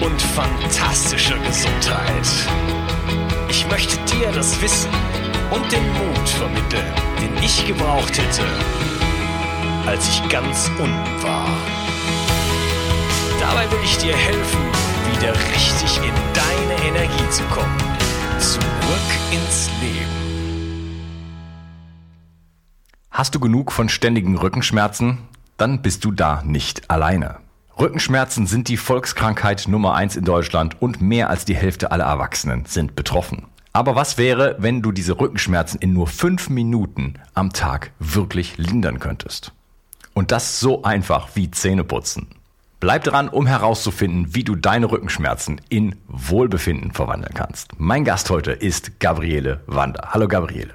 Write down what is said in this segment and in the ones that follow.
und fantastischer Gesundheit. Ich möchte dir das Wissen und den Mut vermitteln, den ich gebraucht hätte, als ich ganz unten war. Dabei will ich dir helfen, wieder richtig in deine Energie zu kommen. Zurück ins Leben. Hast du genug von ständigen Rückenschmerzen? Dann bist du da nicht alleine. Rückenschmerzen sind die Volkskrankheit Nummer eins in Deutschland und mehr als die Hälfte aller Erwachsenen sind betroffen. Aber was wäre, wenn du diese Rückenschmerzen in nur fünf Minuten am Tag wirklich lindern könntest? Und das so einfach wie Zähneputzen. Bleib dran, um herauszufinden, wie du deine Rückenschmerzen in Wohlbefinden verwandeln kannst. Mein Gast heute ist Gabriele Wander. Hallo Gabriele.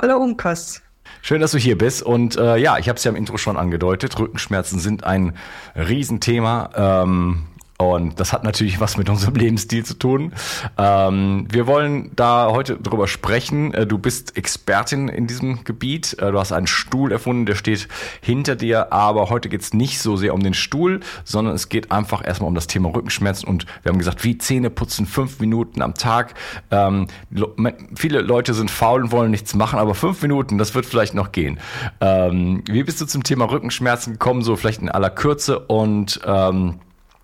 Hallo Unkas. Schön, dass du hier bist. Und äh, ja, ich habe es ja im Intro schon angedeutet. Rückenschmerzen sind ein Riesenthema. Ähm, und das hat natürlich was mit unserem Lebensstil zu tun. Ähm, wir wollen da heute drüber sprechen. Äh, du bist Expertin in diesem Gebiet. Äh, du hast einen Stuhl erfunden, der steht hinter dir. Aber heute geht es nicht so sehr um den Stuhl, sondern es geht einfach erstmal um das Thema Rückenschmerzen. Und wir haben gesagt, wie Zähne putzen, fünf Minuten am Tag. Ähm, viele Leute sind faul und wollen nichts machen, aber fünf Minuten, das wird vielleicht noch gehen. Ähm, wie bist du zum Thema Rückenschmerzen gekommen? So vielleicht in aller Kürze und ähm,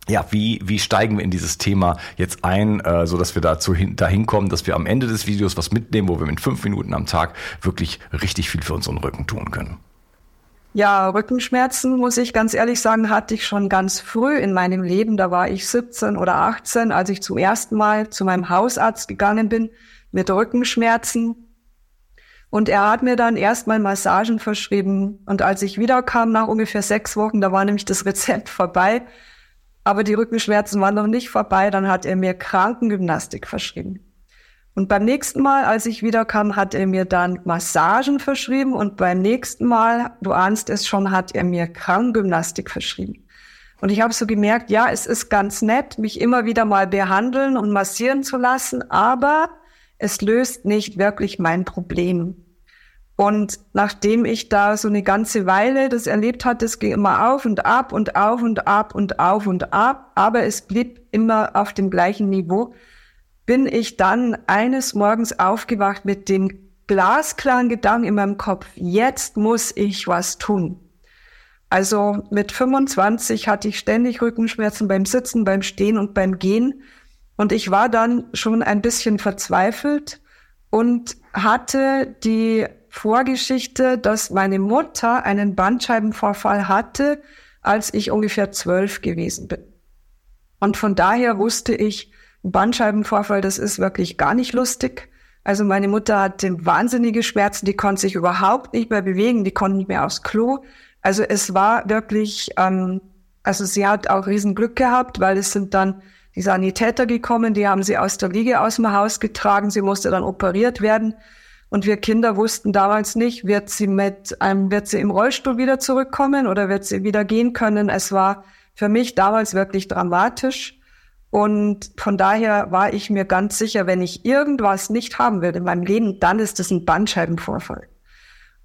ja, wie, wie steigen wir in dieses Thema jetzt ein, äh, so dass wir dazu hin, dahin kommen, dass wir am Ende des Videos was mitnehmen, wo wir mit fünf Minuten am Tag wirklich richtig viel für unseren Rücken tun können. Ja, Rückenschmerzen, muss ich ganz ehrlich sagen, hatte ich schon ganz früh in meinem Leben. Da war ich 17 oder 18, als ich zum ersten Mal zu meinem Hausarzt gegangen bin mit Rückenschmerzen. Und er hat mir dann erstmal Massagen verschrieben. Und als ich wiederkam nach ungefähr sechs Wochen, da war nämlich das Rezept vorbei, aber die Rückenschmerzen waren noch nicht vorbei. Dann hat er mir Krankengymnastik verschrieben. Und beim nächsten Mal, als ich wiederkam, hat er mir dann Massagen verschrieben. Und beim nächsten Mal, du ahnst es schon, hat er mir Krankengymnastik verschrieben. Und ich habe so gemerkt, ja, es ist ganz nett, mich immer wieder mal behandeln und massieren zu lassen, aber es löst nicht wirklich mein Problem. Und nachdem ich da so eine ganze Weile das erlebt hatte, es ging immer auf und ab und auf und ab und auf und ab, aber es blieb immer auf dem gleichen Niveau, bin ich dann eines Morgens aufgewacht mit dem glasklaren Gedanken in meinem Kopf, jetzt muss ich was tun. Also mit 25 hatte ich ständig Rückenschmerzen beim Sitzen, beim Stehen und beim Gehen. Und ich war dann schon ein bisschen verzweifelt und hatte die Vorgeschichte, dass meine Mutter einen Bandscheibenvorfall hatte, als ich ungefähr zwölf gewesen bin. Und von daher wusste ich, Bandscheibenvorfall, das ist wirklich gar nicht lustig. Also meine Mutter hatte wahnsinnige Schmerzen, die konnte sich überhaupt nicht mehr bewegen, die konnte nicht mehr aufs Klo. Also es war wirklich, ähm, also sie hat auch Riesenglück gehabt, weil es sind dann die Sanitäter gekommen, die haben sie aus der Liege aus dem Haus getragen, sie musste dann operiert werden. Und wir Kinder wussten damals nicht, wird sie mit einem, wird sie im Rollstuhl wieder zurückkommen oder wird sie wieder gehen können. Es war für mich damals wirklich dramatisch. Und von daher war ich mir ganz sicher, wenn ich irgendwas nicht haben will in meinem Leben, dann ist es ein Bandscheibenvorfall.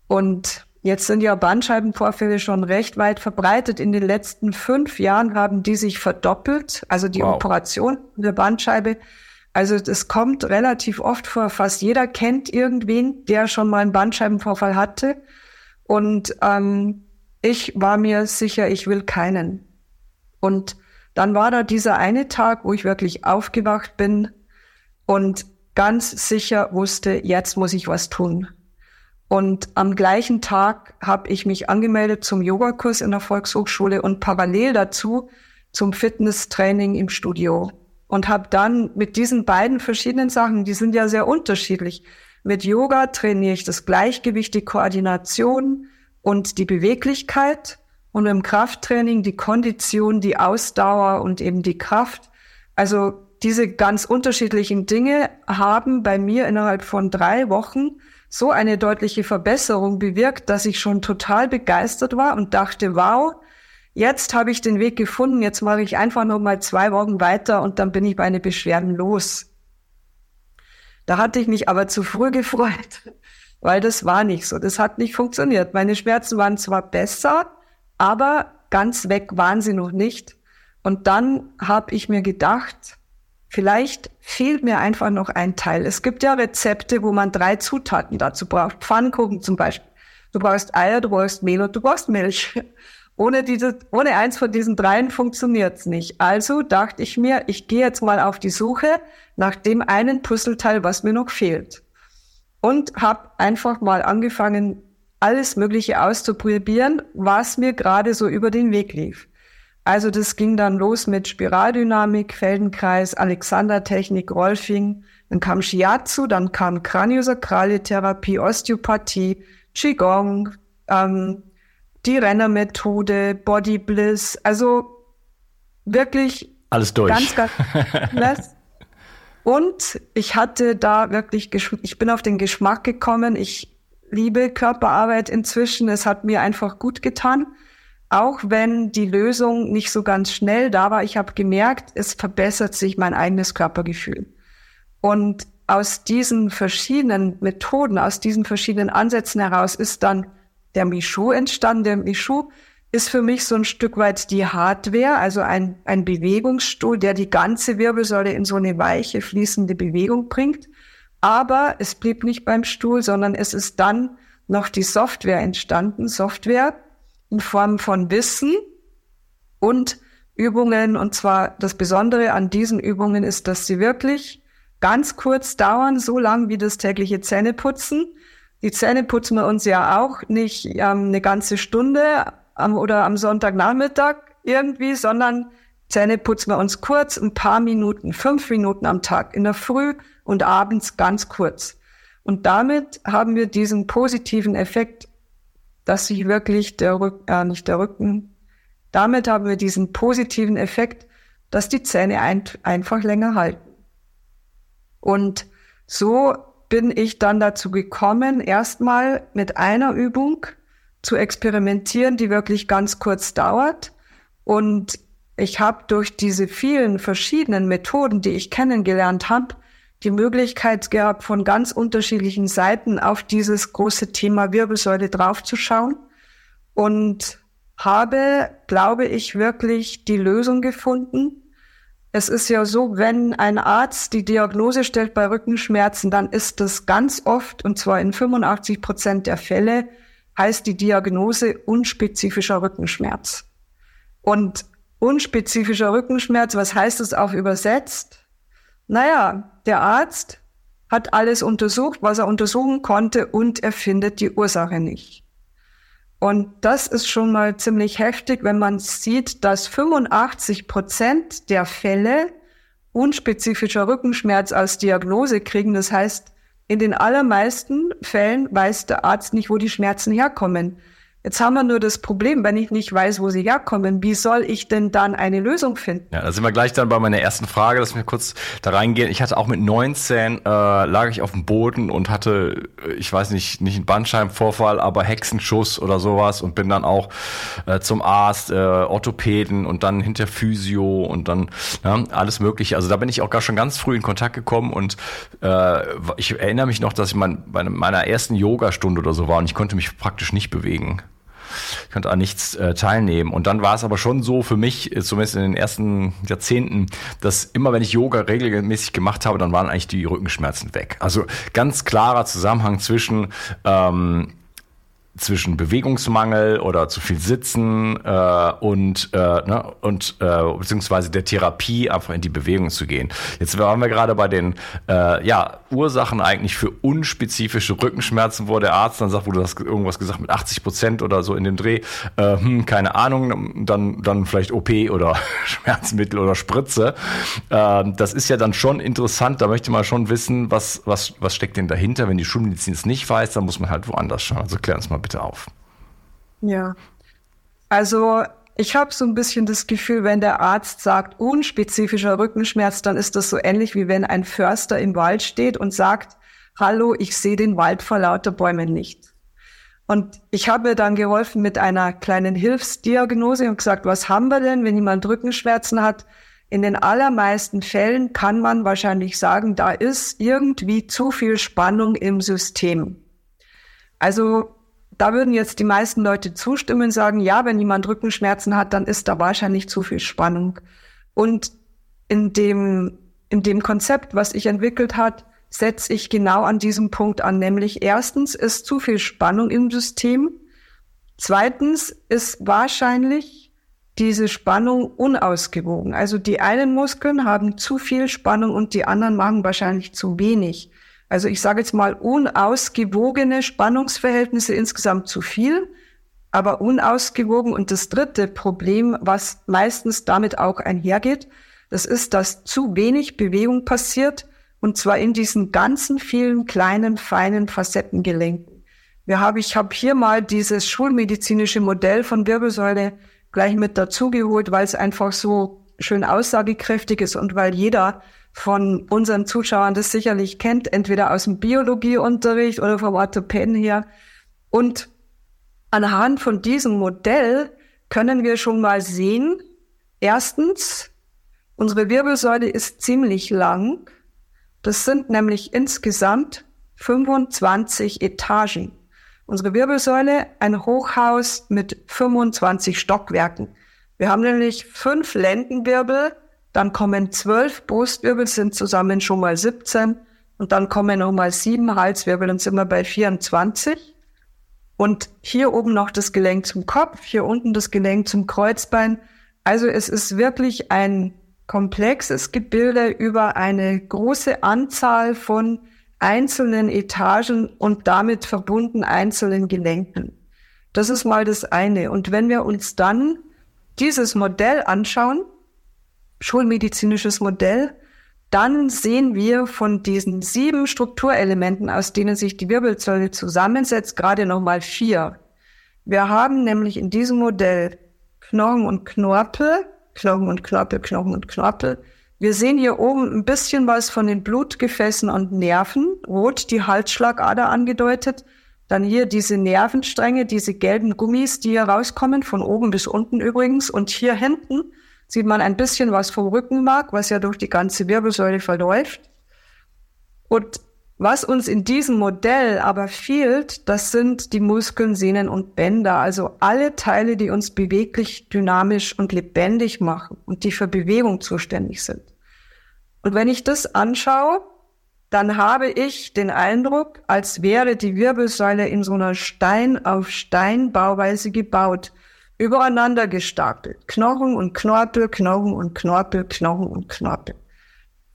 Und jetzt sind ja Bandscheibenvorfälle schon recht weit verbreitet. In den letzten fünf Jahren haben die sich verdoppelt, also die wow. Operation der Bandscheibe. Also das kommt relativ oft vor. Fast jeder kennt irgendwen, der schon mal einen Bandscheibenvorfall hatte. Und ähm, ich war mir sicher, ich will keinen. Und dann war da dieser eine Tag, wo ich wirklich aufgewacht bin und ganz sicher wusste, jetzt muss ich was tun. Und am gleichen Tag habe ich mich angemeldet zum Yogakurs in der Volkshochschule und parallel dazu zum Fitnesstraining im Studio. Und habe dann mit diesen beiden verschiedenen Sachen, die sind ja sehr unterschiedlich, mit Yoga trainiere ich das Gleichgewicht, die Koordination und die Beweglichkeit und im Krafttraining die Kondition, die Ausdauer und eben die Kraft. Also diese ganz unterschiedlichen Dinge haben bei mir innerhalb von drei Wochen so eine deutliche Verbesserung bewirkt, dass ich schon total begeistert war und dachte, wow, jetzt habe ich den Weg gefunden, jetzt mache ich einfach noch mal zwei Wochen weiter und dann bin ich meine Beschwerden los. Da hatte ich mich aber zu früh gefreut, weil das war nicht so. Das hat nicht funktioniert. Meine Schmerzen waren zwar besser, aber ganz weg waren sie noch nicht. Und dann habe ich mir gedacht, vielleicht fehlt mir einfach noch ein Teil. Es gibt ja Rezepte, wo man drei Zutaten dazu braucht. Pfannkuchen zum Beispiel. Du brauchst Eier, du brauchst Mehl und du brauchst Milch. Ohne, diese, ohne eins von diesen dreien funktioniert's nicht. Also dachte ich mir, ich gehe jetzt mal auf die Suche nach dem einen Puzzleteil, was mir noch fehlt. Und habe einfach mal angefangen, alles Mögliche auszuprobieren, was mir gerade so über den Weg lief. Also das ging dann los mit Spiraldynamik, Feldenkreis, Alexander-Technik, Rolfing, dann kam Shiatsu, dann kam Kraniosakrale Therapie, Osteopathie, Qigong, ähm, die Rennermethode, Body Bliss, also wirklich alles durch. Ganz, ganz Und ich hatte da wirklich, ich bin auf den Geschmack gekommen. Ich liebe Körperarbeit inzwischen. Es hat mir einfach gut getan. Auch wenn die Lösung nicht so ganz schnell da war, ich habe gemerkt, es verbessert sich mein eigenes Körpergefühl. Und aus diesen verschiedenen Methoden, aus diesen verschiedenen Ansätzen heraus ist dann der Michu entstanden. Der Michu ist für mich so ein Stück weit die Hardware, also ein, ein Bewegungsstuhl, der die ganze Wirbelsäule in so eine weiche, fließende Bewegung bringt. Aber es blieb nicht beim Stuhl, sondern es ist dann noch die Software entstanden. Software in Form von Wissen und Übungen. Und zwar das Besondere an diesen Übungen ist, dass sie wirklich ganz kurz dauern, so lang wie das tägliche Zähneputzen. Die Zähne putzen wir uns ja auch nicht ähm, eine ganze Stunde am, oder am Sonntagnachmittag irgendwie, sondern Zähne putzen wir uns kurz, ein paar Minuten, fünf Minuten am Tag, in der Früh und abends ganz kurz. Und damit haben wir diesen positiven Effekt, dass sich wirklich der Rücken, äh, nicht der Rücken, damit haben wir diesen positiven Effekt, dass die Zähne ein, einfach länger halten. Und so bin ich dann dazu gekommen, erstmal mit einer Übung zu experimentieren, die wirklich ganz kurz dauert. Und ich habe durch diese vielen verschiedenen Methoden, die ich kennengelernt habe, die Möglichkeit gehabt, von ganz unterschiedlichen Seiten auf dieses große Thema Wirbelsäule draufzuschauen und habe, glaube ich, wirklich die Lösung gefunden. Es ist ja so, wenn ein Arzt die Diagnose stellt bei Rückenschmerzen, dann ist das ganz oft, und zwar in 85 Prozent der Fälle, heißt die Diagnose unspezifischer Rückenschmerz. Und unspezifischer Rückenschmerz, was heißt das auch übersetzt? Naja, der Arzt hat alles untersucht, was er untersuchen konnte und er findet die Ursache nicht. Und das ist schon mal ziemlich heftig, wenn man sieht, dass 85 Prozent der Fälle unspezifischer Rückenschmerz als Diagnose kriegen. Das heißt, in den allermeisten Fällen weiß der Arzt nicht, wo die Schmerzen herkommen. Jetzt haben wir nur das Problem, wenn ich nicht weiß, wo sie herkommen, wie soll ich denn dann eine Lösung finden? Ja, da sind wir gleich dann bei meiner ersten Frage, dass wir kurz da reingehen. Ich hatte auch mit 19, äh, lag ich auf dem Boden und hatte, äh, ich weiß nicht, nicht einen Bandscheibenvorfall, aber Hexenschuss oder sowas und bin dann auch äh, zum Arzt, äh, Orthopäden und dann hinter Physio und dann ja, alles mögliche. Also da bin ich auch gar schon ganz früh in Kontakt gekommen und äh, ich erinnere mich noch, dass ich mein, bei meiner ersten Yogastunde oder so war und ich konnte mich praktisch nicht bewegen. Ich konnte an nichts äh, teilnehmen. Und dann war es aber schon so für mich, äh, zumindest in den ersten Jahrzehnten, dass immer wenn ich Yoga regelmäßig gemacht habe, dann waren eigentlich die Rückenschmerzen weg. Also ganz klarer Zusammenhang zwischen ähm, zwischen Bewegungsmangel oder zu viel Sitzen äh, und äh, ne, und äh, beziehungsweise der Therapie einfach in die Bewegung zu gehen. Jetzt waren wir gerade bei den äh, ja Ursachen eigentlich für unspezifische Rückenschmerzen, wo der Arzt dann sagt, wo du hast irgendwas gesagt mit 80 Prozent oder so in dem Dreh, äh, hm, keine Ahnung, dann dann vielleicht OP oder Schmerzmittel oder Spritze. Äh, das ist ja dann schon interessant. Da möchte man schon wissen, was was was steckt denn dahinter. Wenn die Schulmedizin es nicht weiß, dann muss man halt woanders schauen. Also klär uns mal bitte bitte auf. Ja. Also ich habe so ein bisschen das Gefühl, wenn der Arzt sagt, unspezifischer Rückenschmerz, dann ist das so ähnlich wie wenn ein Förster im Wald steht und sagt, hallo, ich sehe den Wald vor lauter Bäumen nicht. Und ich habe dann geholfen mit einer kleinen Hilfsdiagnose und gesagt, was haben wir denn, wenn jemand Rückenschmerzen hat? In den allermeisten Fällen kann man wahrscheinlich sagen, da ist irgendwie zu viel Spannung im System. Also da würden jetzt die meisten Leute zustimmen und sagen, ja, wenn jemand Rückenschmerzen hat, dann ist da wahrscheinlich zu viel Spannung. Und in dem, in dem Konzept, was ich entwickelt hat, setze ich genau an diesem Punkt an, nämlich erstens ist zu viel Spannung im System. Zweitens ist wahrscheinlich diese Spannung unausgewogen. Also die einen Muskeln haben zu viel Spannung und die anderen machen wahrscheinlich zu wenig. Also ich sage jetzt mal unausgewogene Spannungsverhältnisse insgesamt zu viel, aber unausgewogen. Und das dritte Problem, was meistens damit auch einhergeht, das ist, dass zu wenig Bewegung passiert und zwar in diesen ganzen vielen kleinen, feinen Facettengelenken. Wir haben, ich habe hier mal dieses schulmedizinische Modell von Wirbelsäule gleich mit dazugeholt, weil es einfach so schön aussagekräftig ist und weil jeder von unseren Zuschauern das sicherlich kennt, entweder aus dem Biologieunterricht oder vom Orthopäden her. Und anhand von diesem Modell können wir schon mal sehen, erstens, unsere Wirbelsäule ist ziemlich lang. Das sind nämlich insgesamt 25 Etagen. Unsere Wirbelsäule, ein Hochhaus mit 25 Stockwerken. Wir haben nämlich fünf Lendenwirbel, dann kommen zwölf Brustwirbel, sind zusammen schon mal 17. Und dann kommen noch mal sieben Halswirbel und sind wir bei 24. Und hier oben noch das Gelenk zum Kopf, hier unten das Gelenk zum Kreuzbein. Also es ist wirklich ein komplexes Gebilde über eine große Anzahl von einzelnen Etagen und damit verbunden einzelnen Gelenken. Das ist mal das eine. Und wenn wir uns dann dieses Modell anschauen, schulmedizinisches Modell, dann sehen wir von diesen sieben Strukturelementen, aus denen sich die Wirbelsäule zusammensetzt, gerade nochmal vier. Wir haben nämlich in diesem Modell Knochen und Knorpel, Knochen und Knorpel, Knochen und Knorpel. Wir sehen hier oben ein bisschen was von den Blutgefäßen und Nerven, rot die Halsschlagader angedeutet. Dann hier diese Nervenstränge, diese gelben Gummis, die hier rauskommen, von oben bis unten übrigens. Und hier hinten sieht man ein bisschen was vom Rückenmark, was ja durch die ganze Wirbelsäule verläuft. Und was uns in diesem Modell aber fehlt, das sind die Muskeln, Sehnen und Bänder, also alle Teile, die uns beweglich, dynamisch und lebendig machen und die für Bewegung zuständig sind. Und wenn ich das anschaue, dann habe ich den Eindruck, als wäre die Wirbelsäule in so einer Stein auf Stein Bauweise gebaut übereinander gestapelt. Knochen und Knorpel, Knochen und Knorpel, Knochen und Knorpel.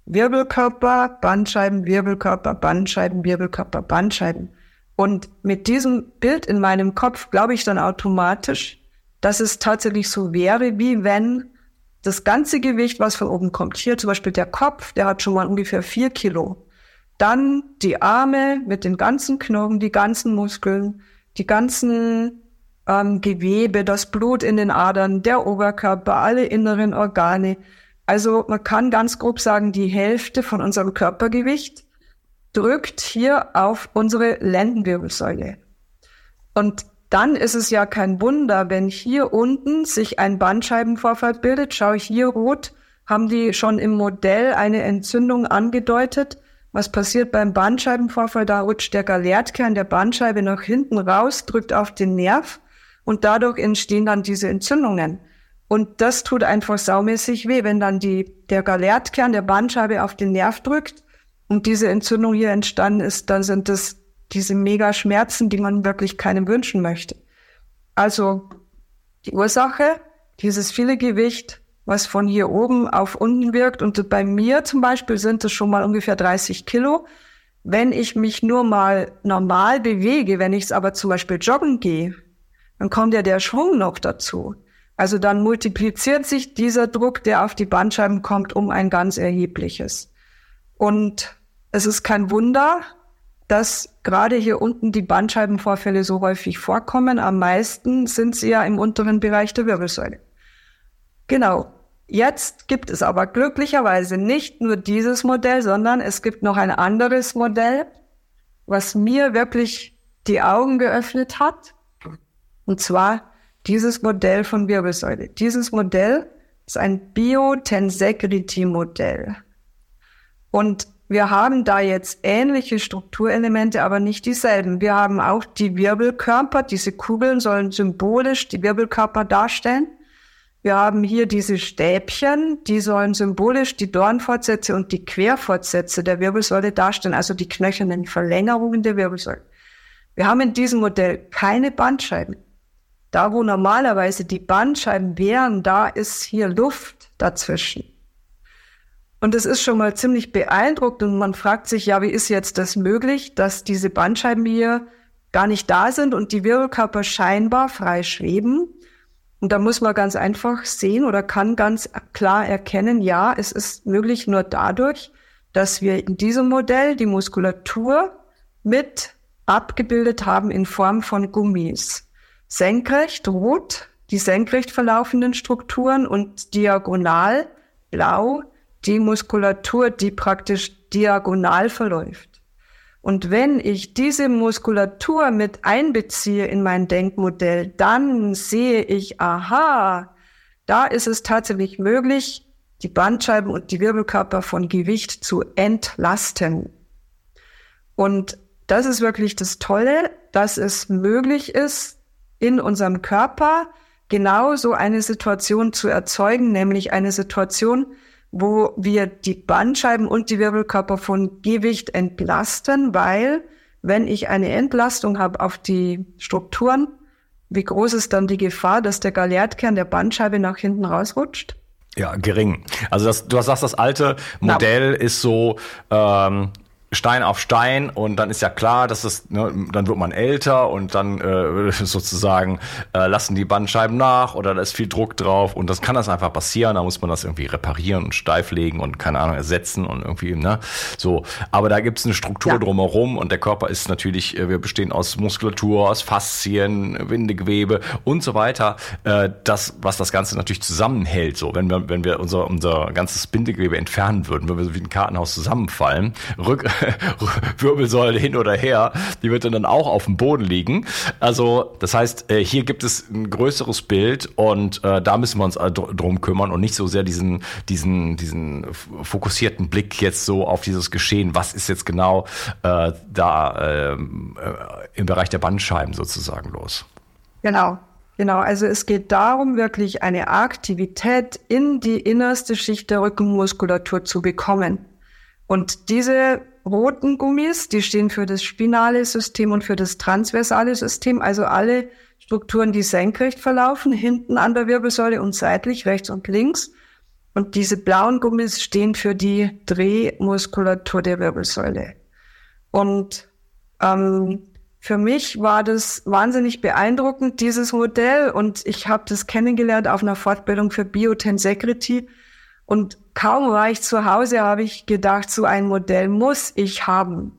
Wirbelkörper, Bandscheiben, Wirbelkörper, Bandscheiben, Wirbelkörper, Bandscheiben. Und mit diesem Bild in meinem Kopf glaube ich dann automatisch, dass es tatsächlich so wäre, wie wenn das ganze Gewicht, was von oben kommt, hier zum Beispiel der Kopf, der hat schon mal ungefähr vier Kilo. Dann die Arme mit den ganzen Knochen, die ganzen Muskeln, die ganzen ähm, Gewebe, das Blut in den Adern, der Oberkörper, alle inneren Organe. Also man kann ganz grob sagen, die Hälfte von unserem Körpergewicht drückt hier auf unsere Lendenwirbelsäule. Und dann ist es ja kein Wunder, wenn hier unten sich ein Bandscheibenvorfall bildet. Schau hier rot, haben die schon im Modell eine Entzündung angedeutet. Was passiert beim Bandscheibenvorfall? Da rutscht der Galertkern der Bandscheibe nach hinten raus, drückt auf den Nerv und dadurch entstehen dann diese Entzündungen. Und das tut einfach saumäßig weh, wenn dann die, der Galertkern der Bandscheibe auf den Nerv drückt und diese Entzündung hier entstanden ist, dann sind das diese mega Schmerzen, die man wirklich keinem wünschen möchte. Also die Ursache, dieses viele Gewicht, was von hier oben auf unten wirkt. Und bei mir zum Beispiel sind es schon mal ungefähr 30 Kilo. Wenn ich mich nur mal normal bewege, wenn ich es aber zum Beispiel joggen gehe, dann kommt ja der Schwung noch dazu. Also dann multipliziert sich dieser Druck, der auf die Bandscheiben kommt, um ein ganz erhebliches. Und es ist kein Wunder, dass gerade hier unten die Bandscheibenvorfälle so häufig vorkommen. Am meisten sind sie ja im unteren Bereich der Wirbelsäule. Genau. Jetzt gibt es aber glücklicherweise nicht nur dieses Modell, sondern es gibt noch ein anderes Modell, was mir wirklich die Augen geöffnet hat. Und zwar dieses Modell von Wirbelsäule. Dieses Modell ist ein Biotensegrity-Modell. Und wir haben da jetzt ähnliche Strukturelemente, aber nicht dieselben. Wir haben auch die Wirbelkörper. Diese Kugeln sollen symbolisch die Wirbelkörper darstellen. Wir haben hier diese Stäbchen, die sollen symbolisch die Dornfortsätze und die Querfortsätze der Wirbelsäule darstellen, also die knöchernen Verlängerungen der Wirbelsäule. Wir haben in diesem Modell keine Bandscheiben. Da, wo normalerweise die Bandscheiben wären, da ist hier Luft dazwischen. Und es ist schon mal ziemlich beeindruckend und man fragt sich, ja, wie ist jetzt das möglich, dass diese Bandscheiben hier gar nicht da sind und die Wirbelkörper scheinbar frei schweben? Und da muss man ganz einfach sehen oder kann ganz klar erkennen, ja, es ist möglich nur dadurch, dass wir in diesem Modell die Muskulatur mit abgebildet haben in Form von Gummis. Senkrecht rot die senkrecht verlaufenden Strukturen und diagonal blau die Muskulatur, die praktisch diagonal verläuft. Und wenn ich diese Muskulatur mit einbeziehe in mein Denkmodell, dann sehe ich, aha, da ist es tatsächlich möglich, die Bandscheiben und die Wirbelkörper von Gewicht zu entlasten. Und das ist wirklich das Tolle, dass es möglich ist, in unserem Körper genau so eine Situation zu erzeugen, nämlich eine Situation, wo wir die Bandscheiben und die Wirbelkörper von Gewicht entlasten, weil wenn ich eine Entlastung habe auf die Strukturen, wie groß ist dann die Gefahr, dass der Galeertkern der Bandscheibe nach hinten rausrutscht? Ja, gering. Also das, du sagst, das alte Modell Na. ist so, ähm, Stein auf Stein und dann ist ja klar, dass es, ne, dann wird man älter und dann äh, sozusagen äh, lassen die Bandscheiben nach oder da ist viel Druck drauf und das kann das einfach passieren, da muss man das irgendwie reparieren und steiflegen und keine Ahnung ersetzen und irgendwie, ne, so. Aber da gibt es eine Struktur ja. drumherum und der Körper ist natürlich, äh, wir bestehen aus Muskulatur, aus Faszien, Windegewebe und so weiter, äh, das, was das Ganze natürlich zusammenhält, so, wenn wir, wenn wir unser, unser ganzes Bindegewebe entfernen würden, wenn wir so wie ein Kartenhaus zusammenfallen, rück, Wirbelsäule hin oder her, die wird dann auch auf dem Boden liegen. Also das heißt, äh, hier gibt es ein größeres Bild und äh, da müssen wir uns drum kümmern und nicht so sehr diesen, diesen, diesen fokussierten Blick jetzt so auf dieses Geschehen. Was ist jetzt genau äh, da im Bereich der Bandscheiben sozusagen los? Genau. Genau, also es geht darum, wirklich eine Aktivität in die innerste Schicht der Rückenmuskulatur zu bekommen. Und diese roten Gummis, die stehen für das spinale System und für das transversale System, also alle Strukturen, die senkrecht verlaufen, hinten an der Wirbelsäule und seitlich, rechts und links. Und diese blauen Gummis stehen für die Drehmuskulatur der Wirbelsäule. Und ähm, für mich war das wahnsinnig beeindruckend, dieses Modell. Und ich habe das kennengelernt auf einer Fortbildung für Biotensegrity. Und kaum war ich zu Hause, habe ich gedacht, so ein Modell muss ich haben.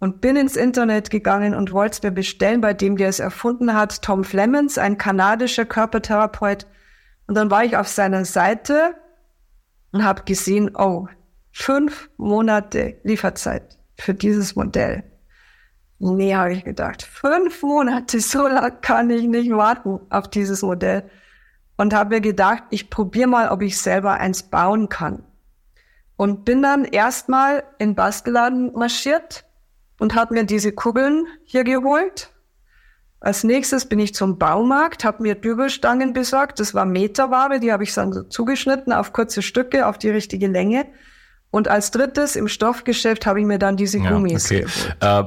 und bin ins Internet gegangen und wollte es mir bestellen bei dem, der es erfunden hat, Tom Flemons, ein kanadischer Körpertherapeut. Und dann war ich auf seiner Seite und habe gesehen, oh, fünf Monate Lieferzeit für dieses Modell. Nee, habe ich gedacht, fünf Monate, so lang kann ich nicht warten auf dieses Modell. Und habe mir gedacht, ich probiere mal, ob ich selber eins bauen kann. Und bin dann erstmal in Bastelladen marschiert und habe mir diese Kugeln hier geholt. Als nächstes bin ich zum Baumarkt, habe mir Dübelstangen besorgt. Das war Meterware, die habe ich dann so zugeschnitten auf kurze Stücke, auf die richtige Länge. Und als drittes im Stoffgeschäft habe ich mir dann diese Gummis ja, okay. Äh,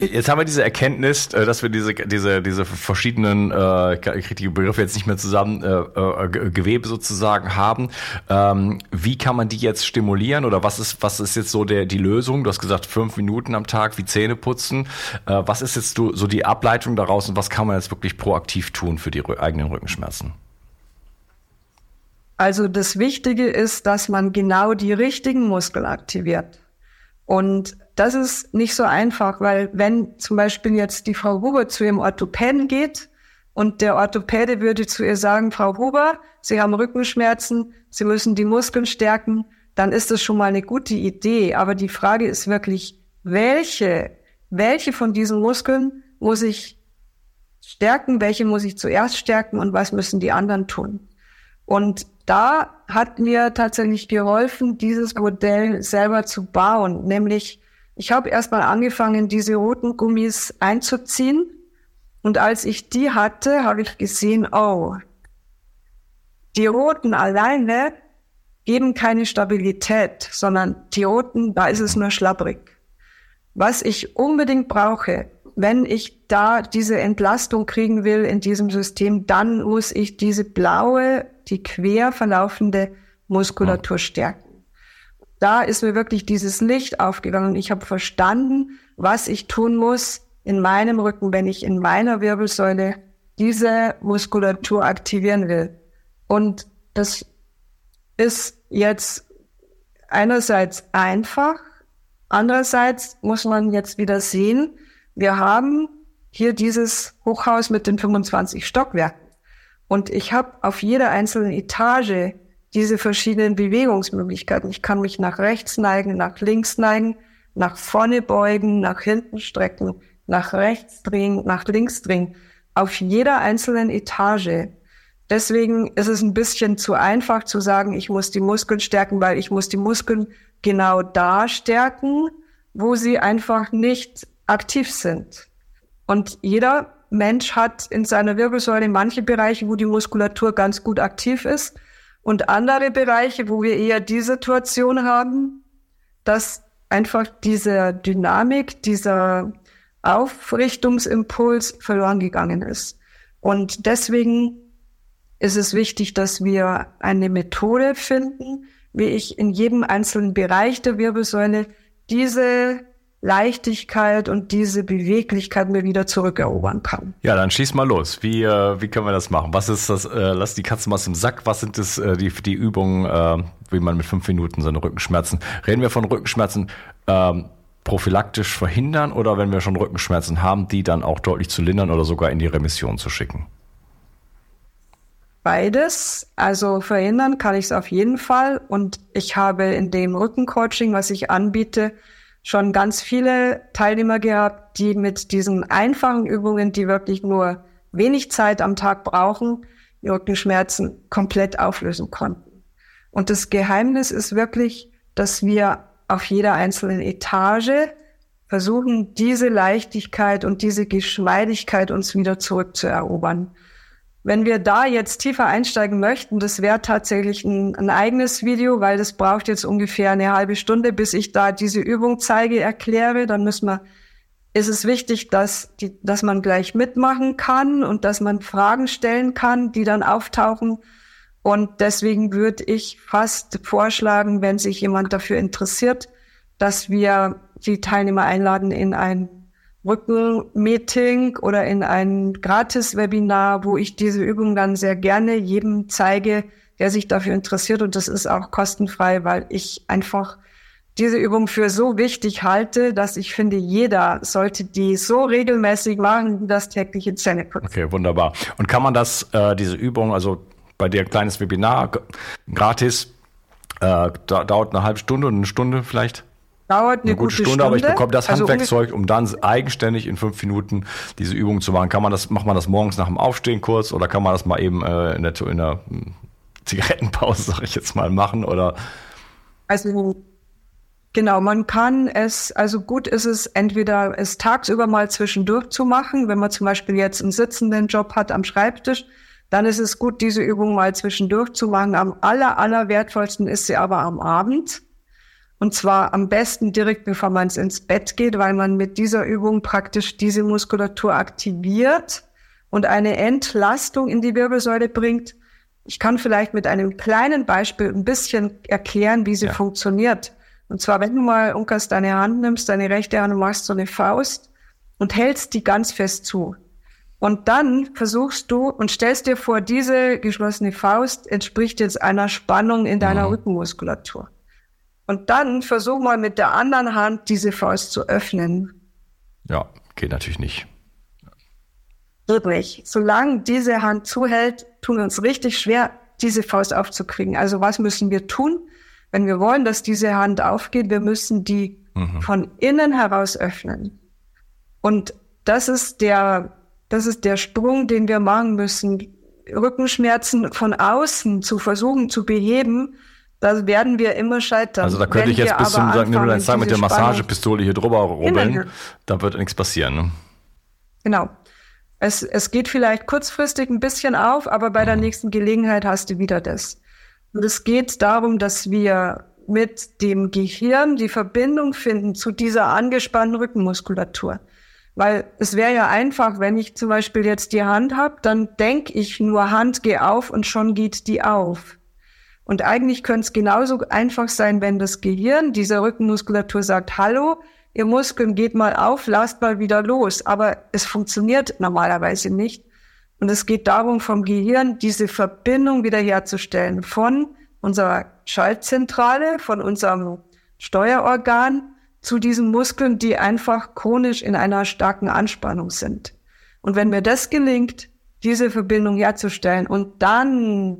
Jetzt haben wir diese Erkenntnis, äh, dass wir diese, diese, diese verschiedenen, äh, die Begriffe jetzt nicht mehr zusammen, äh, äh, Gewebe sozusagen haben. Ähm, wie kann man die jetzt stimulieren oder was ist, was ist jetzt so der, die Lösung? Du hast gesagt, fünf Minuten am Tag wie Zähne putzen. Äh, was ist jetzt so die Ableitung daraus und was kann man jetzt wirklich proaktiv tun für die eigenen Rückenschmerzen? Also das Wichtige ist, dass man genau die richtigen Muskeln aktiviert. Und das ist nicht so einfach, weil wenn zum Beispiel jetzt die Frau Huber zu ihrem Orthopäden geht und der Orthopäde würde zu ihr sagen, Frau Huber, Sie haben Rückenschmerzen, Sie müssen die Muskeln stärken, dann ist das schon mal eine gute Idee. Aber die Frage ist wirklich, welche, welche von diesen Muskeln muss ich stärken, welche muss ich zuerst stärken und was müssen die anderen tun? Und da hat mir tatsächlich geholfen, dieses Modell selber zu bauen, nämlich ich habe erstmal angefangen, diese roten Gummis einzuziehen. Und als ich die hatte, habe ich gesehen, oh, die roten alleine geben keine Stabilität, sondern die roten, da ist es nur schlabbrig. Was ich unbedingt brauche, wenn ich da diese Entlastung kriegen will in diesem System, dann muss ich diese blaue, die quer verlaufende Muskulatur stärken da ist mir wirklich dieses Licht aufgegangen. Ich habe verstanden, was ich tun muss in meinem Rücken, wenn ich in meiner Wirbelsäule diese Muskulatur aktivieren will. Und das ist jetzt einerseits einfach, andererseits muss man jetzt wieder sehen, wir haben hier dieses Hochhaus mit den 25 Stockwerken. Und ich habe auf jeder einzelnen Etage diese verschiedenen Bewegungsmöglichkeiten. Ich kann mich nach rechts neigen, nach links neigen, nach vorne beugen, nach hinten strecken, nach rechts drehen, nach links drehen. Auf jeder einzelnen Etage. Deswegen ist es ein bisschen zu einfach zu sagen, ich muss die Muskeln stärken, weil ich muss die Muskeln genau da stärken, wo sie einfach nicht aktiv sind. Und jeder Mensch hat in seiner Wirbelsäule manche Bereiche, wo die Muskulatur ganz gut aktiv ist und andere Bereiche, wo wir eher die Situation haben, dass einfach diese Dynamik, dieser Aufrichtungsimpuls verloren gegangen ist. Und deswegen ist es wichtig, dass wir eine Methode finden, wie ich in jedem einzelnen Bereich der Wirbelsäule diese Leichtigkeit und diese Beweglichkeit mir wieder zurückerobern kann. Ja, dann schieß mal los. Wie, äh, wie können wir das machen? Was ist das? Äh, lass die Katze mal im Sack. Was sind das, äh, die, die Übungen, äh, wie man mit fünf Minuten seine Rückenschmerzen? Reden wir von Rückenschmerzen ähm, prophylaktisch verhindern oder wenn wir schon Rückenschmerzen haben, die dann auch deutlich zu lindern oder sogar in die Remission zu schicken? Beides. Also verhindern kann ich es auf jeden Fall. Und ich habe in dem Rückencoaching, was ich anbiete, schon ganz viele Teilnehmer gehabt, die mit diesen einfachen Übungen, die wirklich nur wenig Zeit am Tag brauchen, die Rückenschmerzen komplett auflösen konnten. Und das Geheimnis ist wirklich, dass wir auf jeder einzelnen Etage versuchen, diese Leichtigkeit und diese Geschmeidigkeit uns wieder zurückzuerobern. Wenn wir da jetzt tiefer einsteigen möchten, das wäre tatsächlich ein, ein, eigenes Video, weil das braucht jetzt ungefähr eine halbe Stunde, bis ich da diese Übung zeige, erkläre. Dann müssen wir, ist es wichtig, dass, die, dass man gleich mitmachen kann und dass man Fragen stellen kann, die dann auftauchen. Und deswegen würde ich fast vorschlagen, wenn sich jemand dafür interessiert, dass wir die Teilnehmer einladen in ein Rückenmeeting oder in ein Gratis-Webinar, wo ich diese Übung dann sehr gerne jedem zeige, der sich dafür interessiert. Und das ist auch kostenfrei, weil ich einfach diese Übung für so wichtig halte, dass ich finde, jeder sollte die so regelmäßig machen, wie das tägliche Zähneputzen. Okay, wunderbar. Und kann man das, äh, diese Übung, also bei dir ein kleines Webinar, gratis, äh, da, dauert eine halbe Stunde und eine Stunde vielleicht? Dauert eine, eine gute, gute Stunde, aber ich bekomme das also Handwerkzeug, um dann eigenständig in fünf Minuten diese Übung zu machen. Kann man das, macht man das morgens nach dem Aufstehen kurz oder kann man das mal eben äh, in der, in der hm, Zigarettenpause, sag ich jetzt mal, machen oder? Also Genau, man kann es, also gut ist es, entweder es tagsüber mal zwischendurch zu machen, wenn man zum Beispiel jetzt einen sitzenden Job hat am Schreibtisch, dann ist es gut, diese Übung mal zwischendurch zu machen. Am aller, aller wertvollsten ist sie aber am Abend. Und zwar am besten direkt, bevor man ins Bett geht, weil man mit dieser Übung praktisch diese Muskulatur aktiviert und eine Entlastung in die Wirbelsäule bringt. Ich kann vielleicht mit einem kleinen Beispiel ein bisschen erklären, wie sie ja. funktioniert. Und zwar, wenn du mal, Unkas, deine Hand nimmst, deine rechte Hand und machst so eine Faust und hältst die ganz fest zu. Und dann versuchst du und stellst dir vor, diese geschlossene Faust entspricht jetzt einer Spannung in deiner mhm. Rückenmuskulatur. Und dann versuch mal mit der anderen Hand diese Faust zu öffnen. Ja, geht natürlich nicht. Wirklich. Solange diese Hand zuhält, tun wir uns richtig schwer, diese Faust aufzukriegen. Also was müssen wir tun? Wenn wir wollen, dass diese Hand aufgeht, wir müssen die mhm. von innen heraus öffnen. Und das ist der, das ist der Sprung, den wir machen müssen. Rückenschmerzen von außen zu versuchen zu beheben, da werden wir immer scheitern. Also da könnte Wenn ich jetzt bis zum sagen, deine Zeit mit der Massagepistole hier drüber rubbeln, da wird nichts passieren. Ne? Genau. Es, es geht vielleicht kurzfristig ein bisschen auf, aber bei der mhm. nächsten Gelegenheit hast du wieder das. Und es geht darum, dass wir mit dem Gehirn die Verbindung finden zu dieser angespannten Rückenmuskulatur. Weil es wäre ja einfach, wenn ich zum Beispiel jetzt die Hand habe, dann denke ich nur Hand geh auf und schon geht die auf. Und eigentlich könnte es genauso einfach sein, wenn das Gehirn dieser Rückenmuskulatur sagt, hallo, ihr Muskeln geht mal auf, lasst mal wieder los. Aber es funktioniert normalerweise nicht. Und es geht darum, vom Gehirn diese Verbindung wiederherzustellen von unserer Schaltzentrale, von unserem Steuerorgan zu diesen Muskeln, die einfach chronisch in einer starken Anspannung sind. Und wenn mir das gelingt, diese Verbindung herzustellen und dann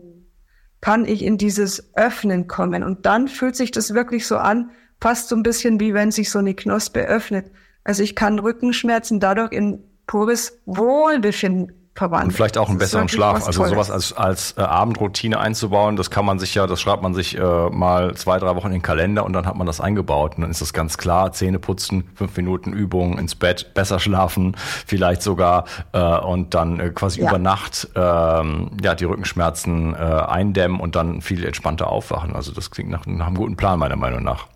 kann ich in dieses Öffnen kommen. Und dann fühlt sich das wirklich so an, fast so ein bisschen wie wenn sich so eine Knospe öffnet. Also ich kann Rückenschmerzen dadurch in pures Wohlbefinden verwandeln. Und vielleicht auch einen besseren Schlaf. Also sowas als, als äh, Abendroutine einzubauen, das kann man sich ja, das schreibt man sich äh, mal zwei, drei Wochen in den Kalender und dann hat man das eingebaut. Und dann ist das ganz klar, Zähne putzen, fünf Minuten Übung, ins Bett, besser schlafen, vielleicht sogar äh, und dann äh, quasi ja. über Nacht ähm, ja, die Rückenschmerzen äh, eindämmen und dann viel entspannter aufwachen. Also das klingt nach, nach einem guten Plan, meiner Meinung nach.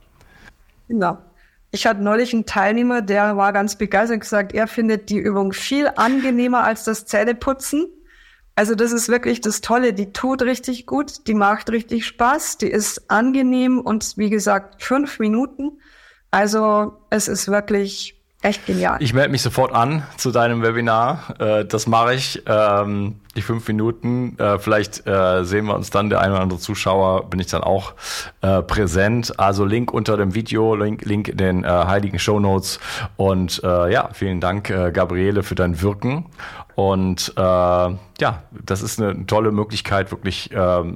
Genau. Ich hatte neulich einen Teilnehmer, der war ganz begeistert und gesagt, er findet die Übung viel angenehmer als das Zähneputzen. Also das ist wirklich das Tolle. Die tut richtig gut, die macht richtig Spaß, die ist angenehm und wie gesagt fünf Minuten. Also es ist wirklich echt genial. Ich melde mich sofort an zu deinem Webinar. Äh, das mache ich. Ähm, die fünf Minuten. Äh, vielleicht äh, sehen wir uns dann, der eine oder andere Zuschauer, bin ich dann auch präsent. Also Link unter dem Video, Link, Link in den heiligen Show Notes. Und ja, vielen Dank, Gabriele, für dein Wirken. Und ja, das ist eine tolle Möglichkeit, wirklich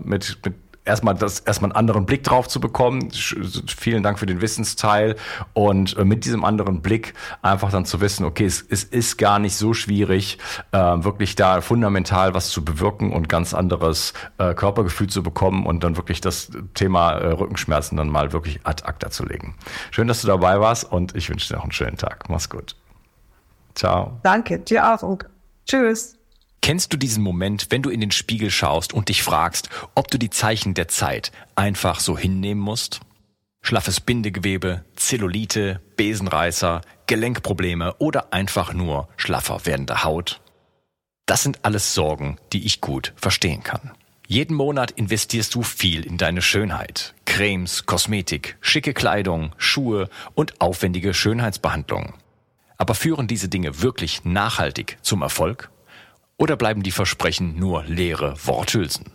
mit, mit erstmal das erstmal einen anderen Blick drauf zu bekommen. Vielen Dank für den Wissensteil und äh, mit diesem anderen Blick einfach dann zu wissen, okay, es, es ist gar nicht so schwierig, äh, wirklich da fundamental was zu bewirken und ganz anderes äh, Körpergefühl zu bekommen und dann wirklich das Thema äh, Rückenschmerzen dann mal wirklich ad acta zu legen. Schön, dass du dabei warst und ich wünsche dir noch einen schönen Tag. Mach's gut. Ciao. Danke, dir auch. Tschüss. Kennst du diesen Moment, wenn du in den Spiegel schaust und dich fragst, ob du die Zeichen der Zeit einfach so hinnehmen musst? Schlaffes Bindegewebe, Zellulite, Besenreißer, Gelenkprobleme oder einfach nur schlaffer werdende Haut? Das sind alles Sorgen, die ich gut verstehen kann. Jeden Monat investierst du viel in deine Schönheit. Cremes, Kosmetik, schicke Kleidung, Schuhe und aufwendige Schönheitsbehandlungen. Aber führen diese Dinge wirklich nachhaltig zum Erfolg? Oder bleiben die Versprechen nur leere Worthülsen?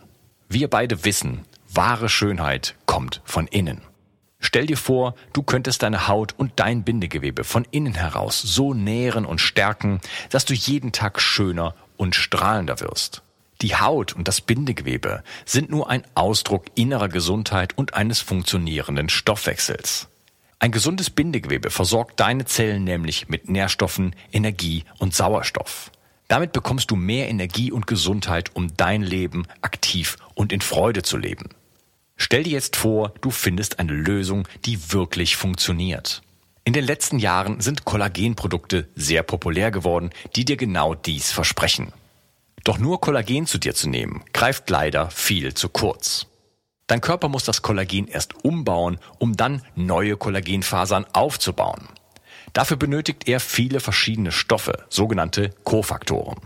Wir beide wissen, wahre Schönheit kommt von innen. Stell dir vor, du könntest deine Haut und dein Bindegewebe von innen heraus so nähren und stärken, dass du jeden Tag schöner und strahlender wirst. Die Haut und das Bindegewebe sind nur ein Ausdruck innerer Gesundheit und eines funktionierenden Stoffwechsels. Ein gesundes Bindegewebe versorgt deine Zellen nämlich mit Nährstoffen, Energie und Sauerstoff. Damit bekommst du mehr Energie und Gesundheit, um dein Leben aktiv und in Freude zu leben. Stell dir jetzt vor, du findest eine Lösung, die wirklich funktioniert. In den letzten Jahren sind Kollagenprodukte sehr populär geworden, die dir genau dies versprechen. Doch nur Kollagen zu dir zu nehmen, greift leider viel zu kurz. Dein Körper muss das Kollagen erst umbauen, um dann neue Kollagenfasern aufzubauen. Dafür benötigt er viele verschiedene Stoffe, sogenannte Kofaktoren.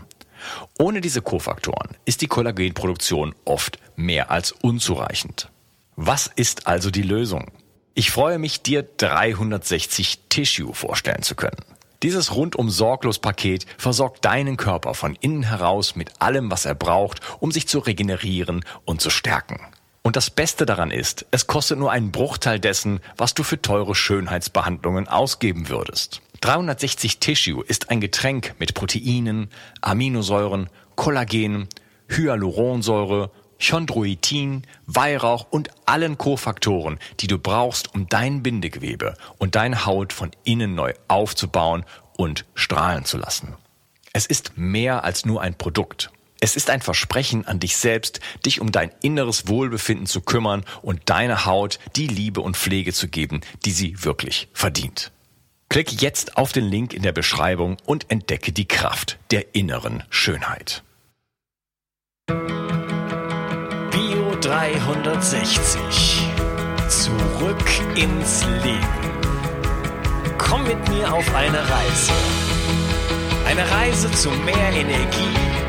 Ohne diese Kofaktoren ist die Kollagenproduktion oft mehr als unzureichend. Was ist also die Lösung? Ich freue mich, dir 360 Tissue vorstellen zu können. Dieses rundum sorglos Paket versorgt deinen Körper von innen heraus mit allem, was er braucht, um sich zu regenerieren und zu stärken. Und das Beste daran ist, es kostet nur einen Bruchteil dessen, was du für teure Schönheitsbehandlungen ausgeben würdest. 360 Tissue ist ein Getränk mit Proteinen, Aminosäuren, Kollagen, Hyaluronsäure Chondroitin, Weihrauch und allen Kofaktoren, die du brauchst, um dein Bindegewebe und deine Haut von innen neu aufzubauen und strahlen zu lassen. Es ist mehr als nur ein Produkt. Es ist ein Versprechen an dich selbst, dich um dein inneres Wohlbefinden zu kümmern und deiner Haut die Liebe und Pflege zu geben, die sie wirklich verdient. Klick jetzt auf den Link in der Beschreibung und entdecke die Kraft der inneren Schönheit. 360. Zurück ins Leben. Komm mit mir auf eine Reise. Eine Reise zu mehr Energie